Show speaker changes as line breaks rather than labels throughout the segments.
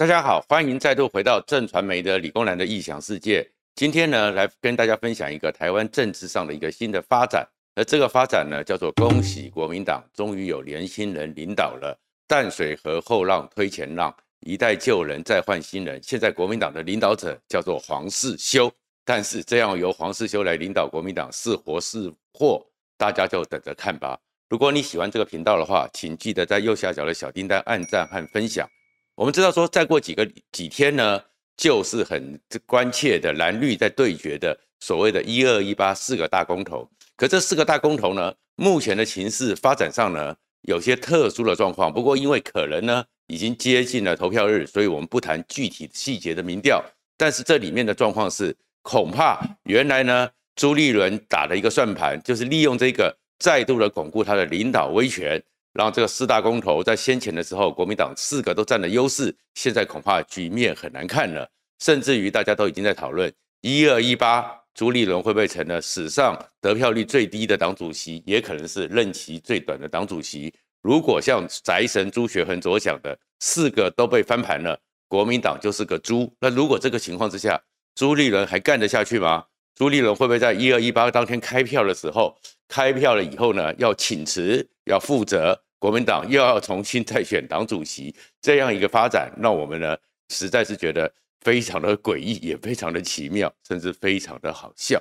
大家好，欢迎再度回到正传媒的理工男的异想世界。今天呢，来跟大家分享一个台湾政治上的一个新的发展。而这个发展呢，叫做恭喜国民党终于有年轻人领导了。淡水河后浪推前浪，一代旧人再换新人。现在国民党的领导者叫做黄世修，但是这样由黄世修来领导国民党是活是祸，大家就等着看吧。如果你喜欢这个频道的话，请记得在右下角的小叮当按赞和分享。我们知道说，再过几个几天呢，就是很关切的蓝绿在对决的所谓的“一二一八”四个大公投。可这四个大公投呢，目前的情势发展上呢，有些特殊的状况。不过因为可能呢，已经接近了投票日，所以我们不谈具体细节的民调。但是这里面的状况是，恐怕原来呢，朱立伦打了一个算盘，就是利用这个再度的巩固他的领导威权。然后这个四大公投在先前的时候，国民党四个都占了优势，现在恐怕局面很难看了。甚至于大家都已经在讨论，一二一八，朱立伦会不会成了史上得票率最低的党主席，也可能是任期最短的党主席。如果像宅神朱学恒所讲的，四个都被翻盘了，国民党就是个猪。那如果这个情况之下，朱立伦还干得下去吗？朱立伦会不会在一二一八当天开票的时候，开票了以后呢，要请辞，要负责，国民党又要重新再选党主席，这样一个发展，让我们呢实在是觉得非常的诡异，也非常的奇妙，甚至非常的好笑。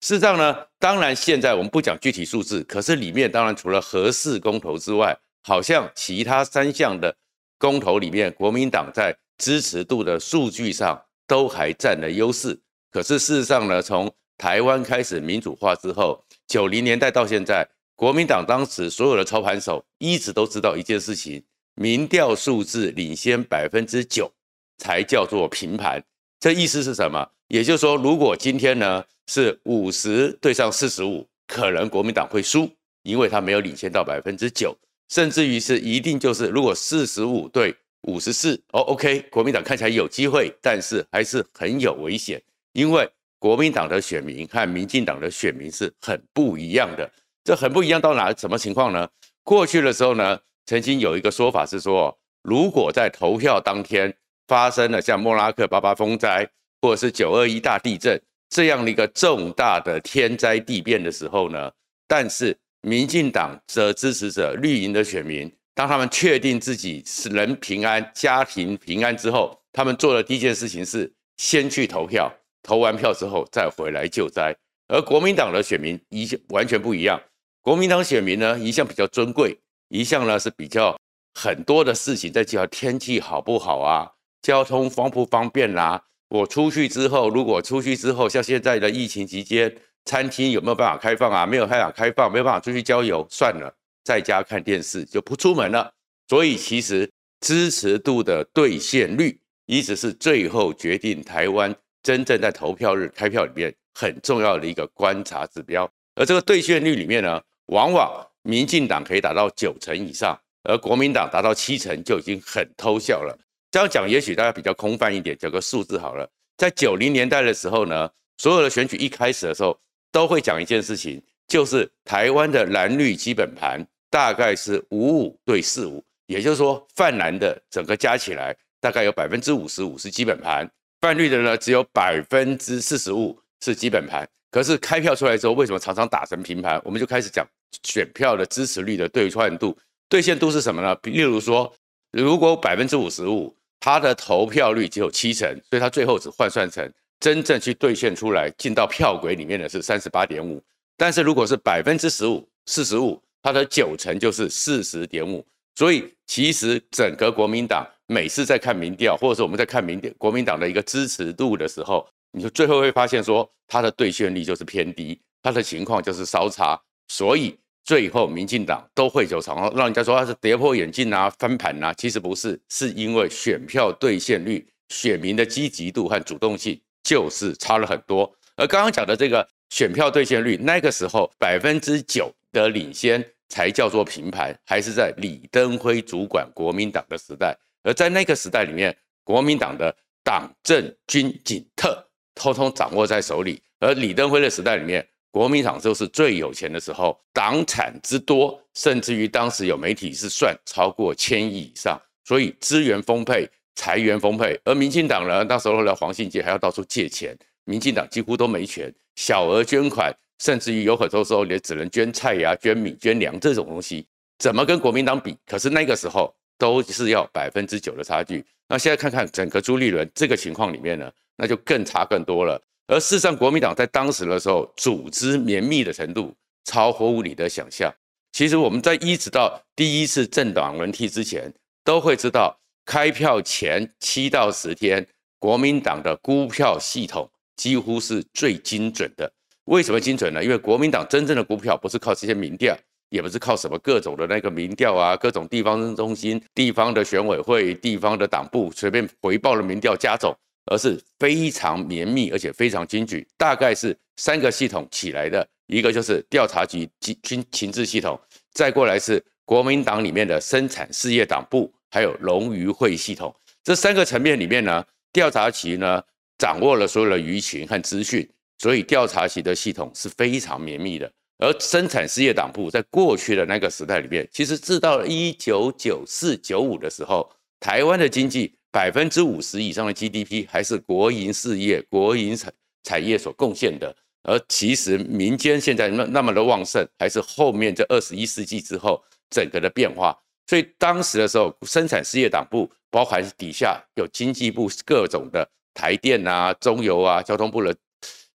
事实上呢，当然现在我们不讲具体数字，可是里面当然除了核四公投之外，好像其他三项的公投里面，国民党在支持度的数据上都还占了优势。可是事实上呢，从台湾开始民主化之后，九零年代到现在，国民党当时所有的操盘手一直都知道一件事情：民调数字领先百分之九才叫做平盘。这意思是什么？也就是说，如果今天呢是五十对上四十五，可能国民党会输，因为他没有领先到百分之九，甚至于是一定就是如果四十五对五十四，哦，OK，国民党看起来有机会，但是还是很有危险。因为国民党的选民和民进党的选民是很不一样的，这很不一样到哪什么情况呢？过去的时候呢，曾经有一个说法是说，如果在投票当天发生了像莫拉克八八风灾或者是九二一大地震这样的一个重大的天灾地变的时候呢，但是民进党的支持者、绿营的选民，当他们确定自己是人平安、家庭平安之后，他们做的第一件事情是先去投票。投完票之后再回来救灾，而国民党的选民一完全不一样。国民党选民呢，一向比较尊贵，一向呢是比较很多的事情在计较天气好不好啊，交通方不方便啦、啊。我出去之后，如果出去之后，像现在的疫情期间，餐厅有没有办法开放啊？没有办法开放，没有办法出去郊游，算了，在家看电视就不出门了。所以其实支持度的兑现率一直是最后决定台湾。真正在投票日开票里面很重要的一个观察指标，而这个兑现率里面呢，往往民进党可以达到九成以上，而国民党达到七成就已经很偷笑了。这样讲也许大家比较空泛一点，讲个数字好了。在九零年代的时候呢，所有的选举一开始的时候都会讲一件事情，就是台湾的蓝绿基本盘大概是五五对四五，也就是说泛蓝的整个加起来大概有百分之五十五是基本盘。泛绿的呢，只有百分之四十五是基本盘，可是开票出来之后，为什么常常打成平盘？我们就开始讲选票的支持率的兑换度、兑现度是什么呢？例如说，如果百分之五十五，它的投票率只有七成，所以它最后只换算成真正去兑现出来进到票匭里面的是三十八点五。但是如果是百分之十五、四十五，它的九成就是四十点五。所以其实整个国民党。每次在看民调，或者是我们在看民调，国民党的一个支持度的时候，你就最后会发现说，它的兑现率就是偏低，它的情况就是稍差，所以最后民进党都会有常让人家说它是跌破眼镜啊、翻盘啊，其实不是，是因为选票兑现率、选民的积极度和主动性就是差了很多。而刚刚讲的这个选票兑现率，那个时候百分之九的领先才叫做平盘，还是在李登辉主管国民党的时代。而在那个时代里面，国民党的党政军警特通通掌握在手里；而李登辉的时代里面，国民党就是最有钱的时候，党产之多，甚至于当时有媒体是算超过千亿以上，所以资源丰沛，财源丰沛，而民进党呢，那时候的黄信介还要到处借钱，民进党几乎都没钱，小额捐款，甚至于有很多时候也只能捐菜呀、捐米、捐粮这种东西，怎么跟国民党比？可是那个时候都是要百分之九的差距。那现在看看整个朱立伦这个情况里面呢，那就更差更多了。而事实上，国民党在当时的时候，组织绵密的程度超乎你的想象。其实我们在一直到第一次政党轮替之前，都会知道，开票前七到十天，国民党的估票系统几乎是最精准的。为什么精准呢？因为国民党真正的估票不是靠这些民调，也不是靠什么各种的那个民调啊，各种地方中心、地方的选委会、地方的党部随便回报的民调加总，而是非常绵密而且非常精准。大概是三个系统起来的，一个就是调查局军军情治系统，再过来是国民党里面的生产事业党部，还有龙鱼会系统。这三个层面里面呢，调查局呢掌握了所有的舆情和资讯。所以调查局的系统是非常绵密的，而生产事业党部在过去的那个时代里面，其实至到了一九九四九五的时候，台湾的经济百分之五十以上的 GDP 还是国营事业、国营产产业所贡献的，而其实民间现在那那么的旺盛，还是后面这二十一世纪之后整个的变化。所以当时的时候，生产事业党部包含底下有经济部各种的台电啊、中油啊、交通部的。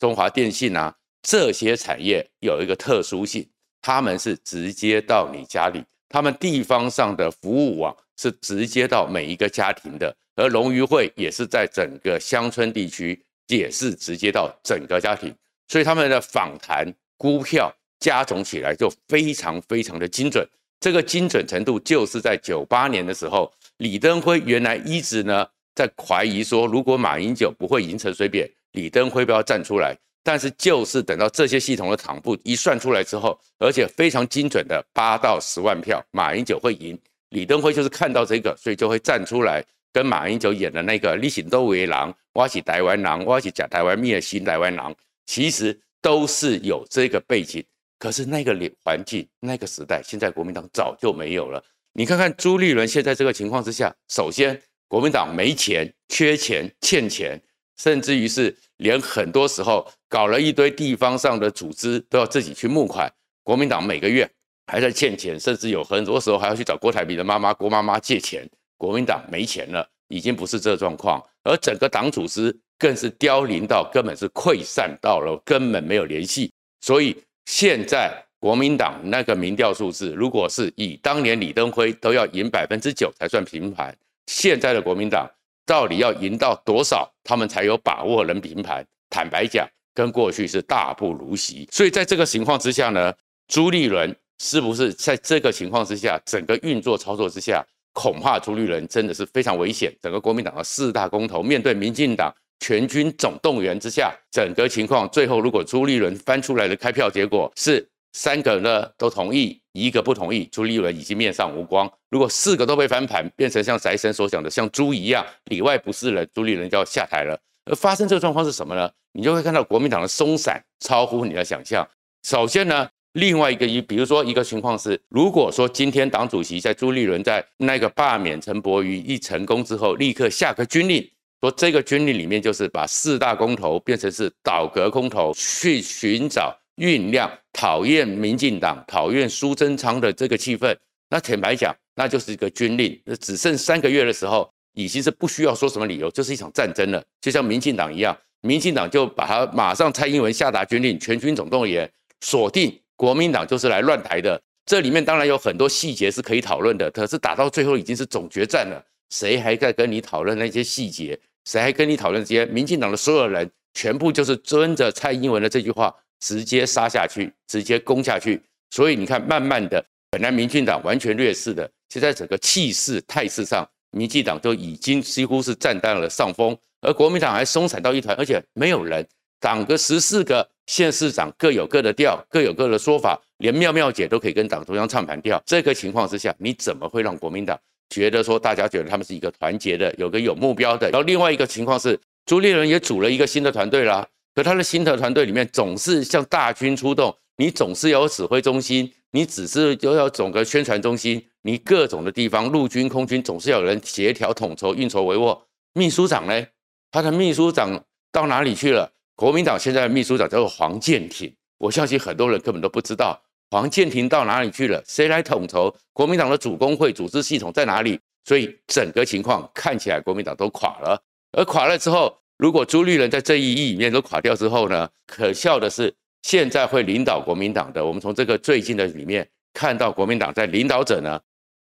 中华电信啊，这些产业有一个特殊性，他们是直接到你家里，他们地方上的服务网是直接到每一个家庭的，而龙鱼会也是在整个乡村地区，也是直接到整个家庭，所以他们的访谈估票加总起来就非常非常的精准，这个精准程度就是在九八年的时候，李登辉原来一直呢在怀疑说，如果马英九不会赢陈水扁。李登辉不要站出来，但是就是等到这些系统的党部一算出来之后，而且非常精准的八到十万票，马英九会赢。李登辉就是看到这个，所以就会站出来跟马英九演的那个“你是都为狼，我是台湾狼，我是假台湾灭新台湾狼”，其实都是有这个背景。可是那个环境、那个时代，现在国民党早就没有了。你看看朱立伦现在这个情况之下，首先国民党没钱、缺钱、欠钱。甚至于是连很多时候搞了一堆地方上的组织都要自己去募款，国民党每个月还在欠钱，甚至有很多时候还要去找郭台铭的妈妈郭妈妈借钱。国民党没钱了，已经不是这状况，而整个党组织更是凋零到根本是溃散到了根本没有联系。所以现在国民党那个民调数字，如果是以当年李登辉都要赢百分之九才算平盘，现在的国民党。到底要赢到多少，他们才有把握能平盘？坦白讲，跟过去是大不如昔。所以在这个情况之下呢，朱立伦是不是在这个情况之下，整个运作操作之下，恐怕朱立伦真的是非常危险。整个国民党的四大公投，面对民进党全军总动员之下，整个情况最后如果朱立伦翻出来的开票结果是。三个呢都同意，一个不同意，朱立伦已经面上无光。如果四个都被翻盘，变成像宅神所讲的像猪一样里外不是人，朱立伦就要下台了。而发生这个状况是什么呢？你就会看到国民党的松散超乎你的想象。首先呢，另外一个一，比如说一个情况是，如果说今天党主席在朱立伦在那个罢免陈柏宇一成功之后，立刻下个军令，说这个军令里面就是把四大公投变成是倒戈公投，去寻找。酝酿讨厌民进党、讨厌苏贞昌的这个气氛，那坦白讲，那就是一个军令。那只剩三个月的时候，已经是不需要说什么理由，就是一场战争了。就像民进党一样，民进党就把他马上蔡英文下达军令，全军总动员，锁定国民党就是来乱台的。这里面当然有很多细节是可以讨论的，可是打到最后已经是总决战了，谁还在跟你讨论那些细节？谁还跟你讨论这些？民进党的所有人全部就是遵着蔡英文的这句话。直接杀下去，直接攻下去，所以你看，慢慢的，本来民进党完全劣势的，现在整个气势态势上，民进党都已经几乎是占到了上风，而国民党还松散到一团，而且没有人，党个十四个县市长各有各的调，各有各的说法，连妙妙姐都可以跟党中央唱反调，这个情况之下，你怎么会让国民党觉得说大家觉得他们是一个团结的，有个有目标的？然后另外一个情况是，朱立伦也组了一个新的团队啦。可他的新的团队里面总是像大军出动，你总是要有指挥中心，你只是就要整个宣传中心，你各种的地方，陆军、空军总是要有人协调、统筹、运筹帷幄。秘书长呢？他的秘书长到哪里去了？国民党现在的秘书长叫做黄建庭，我相信很多人根本都不知道黄建庭到哪里去了，谁来统筹国民党的主工会组织系统在哪里？所以整个情况看起来国民党都垮了。而垮了之后，如果朱立伦在这一役里面都垮掉之后呢？可笑的是，现在会领导国民党的，我们从这个最近的里面看到国民党在领导者呢，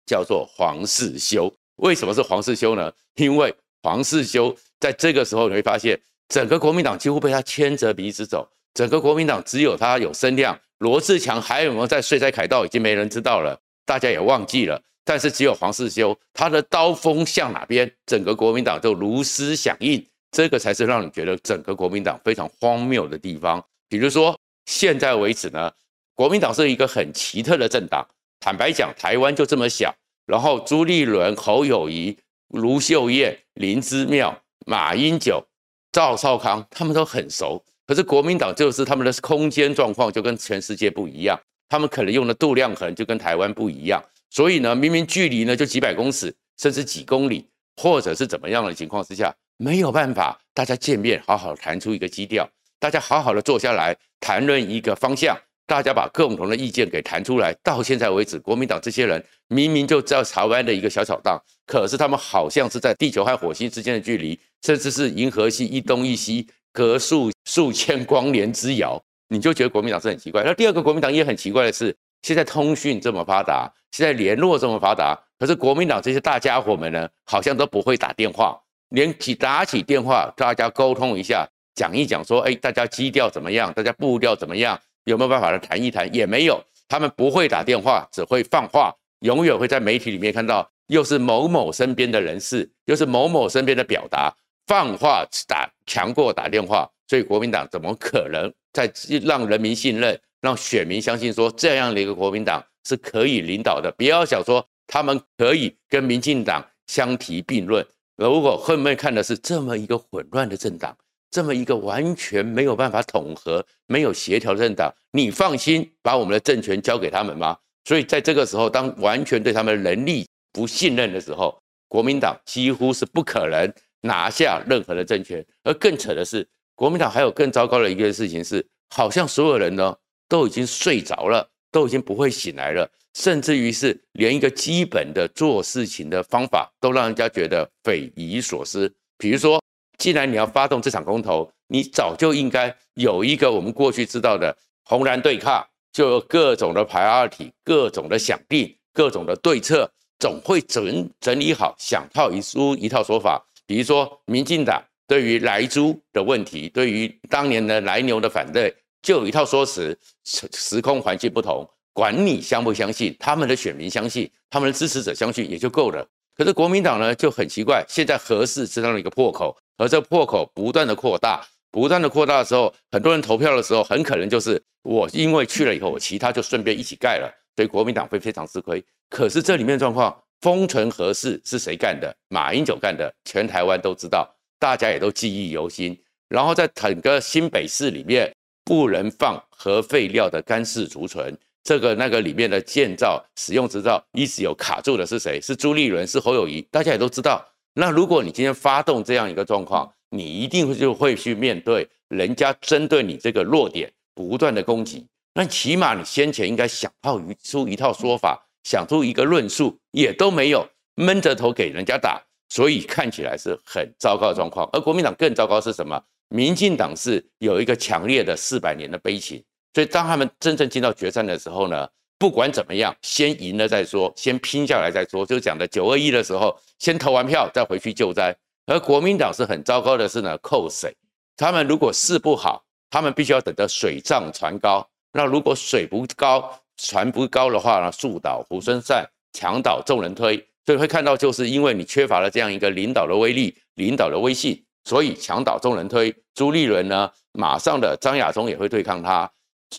叫做黄世修。为什么是黄世修呢？因为黄世修在这个时候你会发现。整个国民党几乎被他牵着鼻子走，整个国民党只有他有声量，罗志强还有没有在睡在凯道已经没人知道了，大家也忘记了。但是只有黄世修，他的刀锋向哪边，整个国民党就如斯响应，这个才是让你觉得整个国民党非常荒谬的地方。比如说现在为止呢，国民党是一个很奇特的政党。坦白讲，台湾就这么小，然后朱立伦、侯友谊、卢秀燕、林之妙、马英九。赵少康他们都很熟，可是国民党就是他们的空间状况就跟全世界不一样，他们可能用的度量衡就跟台湾不一样，所以呢，明明距离呢就几百公尺，甚至几公里，或者是怎么样的情况之下，没有办法大家见面好好谈出一个基调，大家好好的坐下来谈论一个方向，大家把共同的意见给谈出来。到现在为止，国民党这些人明明就知道台湾的一个小小党，可是他们好像是在地球和火星之间的距离。甚至是银河系一东一西，隔数数千光年之遥，你就觉得国民党是很奇怪。那第二个国民党也很奇怪的是，现在通讯这么发达，现在联络这么发达，可是国民党这些大家伙们呢，好像都不会打电话，连起打起电话，大家沟通一下，讲一讲，说，哎，大家基调怎么样？大家步调怎么样？有没有办法来谈一谈？也没有，他们不会打电话，只会放话，永远会在媒体里面看到，又是某某身边的人士，又是某某身边的表达。放话打强过打电话，所以国民党怎么可能在让人民信任、让选民相信说这样的一个国民党是可以领导的？不要想说他们可以跟民进党相提并论。如果后面看的是这么一个混乱的政党，这么一个完全没有办法统合、没有协调的政党，你放心把我们的政权交给他们吗？所以在这个时候，当完全对他们能力不信任的时候，国民党几乎是不可能。拿下任何的政权，而更扯的是，国民党还有更糟糕的一个事情是，好像所有人呢都已经睡着了，都已经不会醒来了，甚至于是连一个基本的做事情的方法都让人家觉得匪夷所思。比如说，既然你要发动这场公投，你早就应该有一个我们过去知道的红蓝对抗，就有各种的排二体各种的想定，各种的对策，总会整整理好，想套一出一套说法。比如说，民进党对于莱猪的问题，对于当年的莱牛的反对，就有一套说辞。时空环境不同，管你相不相信，他们的选民相信，他们的支持者相信也就够了。可是国民党呢就很奇怪，现在核四知道了一个破口，而这破口不断的扩大，不断的扩大的时候，很多人投票的时候，很可能就是我因为去了以后，其他就顺便一起盖了，所以国民党会非常吃亏。可是这里面的状况。封存核四是谁干的？马英九干的，全台湾都知道，大家也都记忆犹新。然后在整个新北市里面，不能放核废料的干式储存，这个那个里面的建造使用执照一直有卡住的是谁？是朱立伦，是侯友谊，大家也都知道。那如果你今天发动这样一个状况，你一定会就会去面对人家针对你这个弱点不断的攻击。那起码你先前应该想套出一套说法。想出一个论述也都没有，闷着头给人家打，所以看起来是很糟糕的状况。而国民党更糟糕是什么？民进党是有一个强烈的四百年的悲情，所以当他们真正进到决战的时候呢，不管怎么样，先赢了再说，先拼下来再说。就讲的九二一的时候，先投完票再回去救灾。而国民党是很糟糕的是呢，扣水。他们如果事不好，他们必须要等到水涨船高。那如果水不高，船不高的话呢，树倒猢狲散，墙倒众人推，所以会看到，就是因为你缺乏了这样一个领导的威力、领导的威信，所以墙倒众人推。朱立伦呢，马上的张亚中也会对抗他，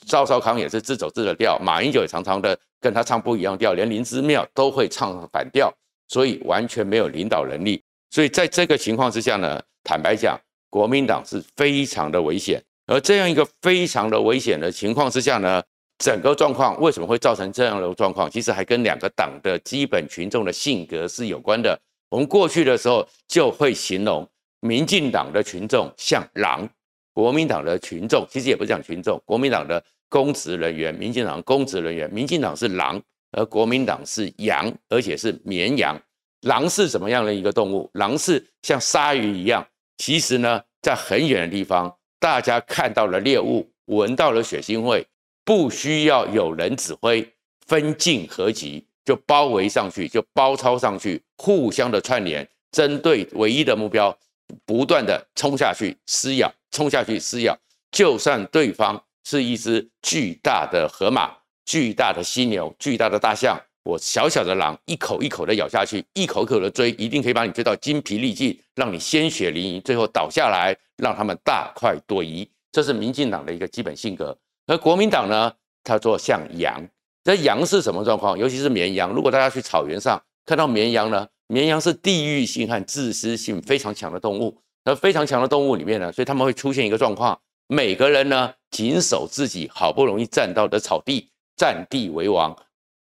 赵少康也是自走自的调，马英九也常常的跟他唱不一样调，连林之妙都会唱反调，所以完全没有领导能力。所以在这个情况之下呢，坦白讲，国民党是非常的危险。而这样一个非常的危险的情况之下呢，整个状况为什么会造成这样的状况？其实还跟两个党的基本群众的性格是有关的。我们过去的时候就会形容民进党的群众像狼，国民党的群众其实也不是讲群众，国民党的公职人员，民进党公职人员，民进党是狼，而国民党是羊，而且是绵羊。狼是什么样的一个动物？狼是像鲨鱼一样，其实呢，在很远的地方，大家看到了猎物，闻到了血腥味。不需要有人指挥，分进合击就包围上去，就包抄上去，互相的串联，针对唯一的目标，不断的冲下去撕咬，冲下去撕咬。就算对方是一只巨大的河马、巨大的犀牛、巨大的大象，我小小的狼一口一口的咬下去，一口一口的追，一定可以把你追到精疲力尽，让你鲜血淋漓，最后倒下来，让他们大快朵颐。这是民进党的一个基本性格。而国民党呢，它做像羊，这羊是什么状况？尤其是绵羊。如果大家去草原上看到绵羊呢，绵羊是地域性和自私性非常强的动物。而非常强的动物里面呢，所以他们会出现一个状况：每个人呢，谨守自己好不容易占到的草地，占地为王，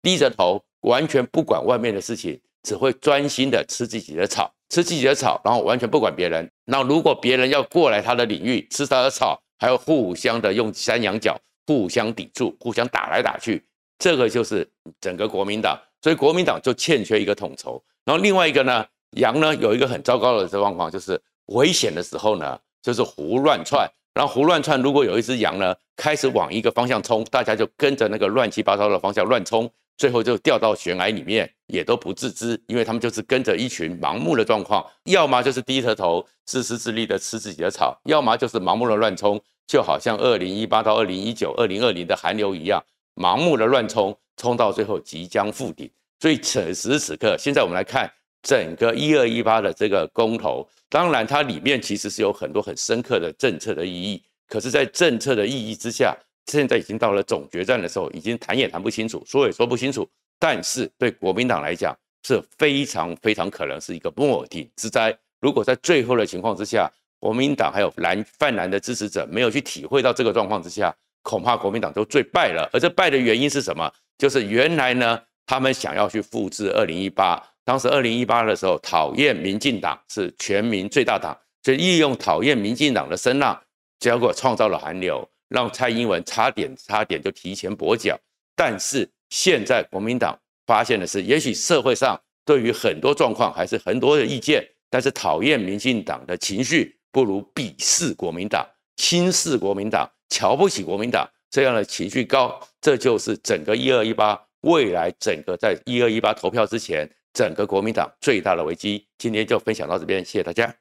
低着头，完全不管外面的事情，只会专心的吃自己的草，吃自己的草，然后完全不管别人。那如果别人要过来他的领域吃他的草，还要互相的用山羊角互相抵触，互相打来打去，这个就是整个国民党，所以国民党就欠缺一个统筹。然后另外一个呢，羊呢有一个很糟糕的状况，就是危险的时候呢，就是胡乱窜。然后胡乱窜，如果有一只羊呢开始往一个方向冲，大家就跟着那个乱七八糟的方向乱冲，最后就掉到悬崖里面，也都不自知，因为他们就是跟着一群盲目的状况，要么就是低着头自私自利的吃自己的草，要么就是盲目的乱冲。就好像二零一八到二零一九、二零二零的寒流一样，盲目的乱冲，冲到最后即将覆顶。所以此时此刻，现在我们来看整个一二一八的这个公投，当然它里面其实是有很多很深刻的政策的意义。可是，在政策的意义之下，现在已经到了总决战的时候，已经谈也谈不清楚，说也说不清楚。但是对国民党来讲，是非常非常可能是一个末顶之灾。如果在最后的情况之下，国民党还有蓝泛蓝的支持者没有去体会到这个状况之下，恐怕国民党都最败了。而这败的原因是什么？就是原来呢，他们想要去复制二零一八，当时二零一八的时候，讨厌民进党是全民最大党，就利用讨厌民进党的声浪，结果创造了寒流，让蔡英文差点差点就提前跛脚。但是现在国民党发现的是，也许社会上对于很多状况还是很多的意见，但是讨厌民进党的情绪。不如鄙视国民党、轻视国民党、瞧不起国民党这样的情绪高，这就是整个一二一八未来整个在一二一八投票之前，整个国民党最大的危机。今天就分享到这边，谢谢大家。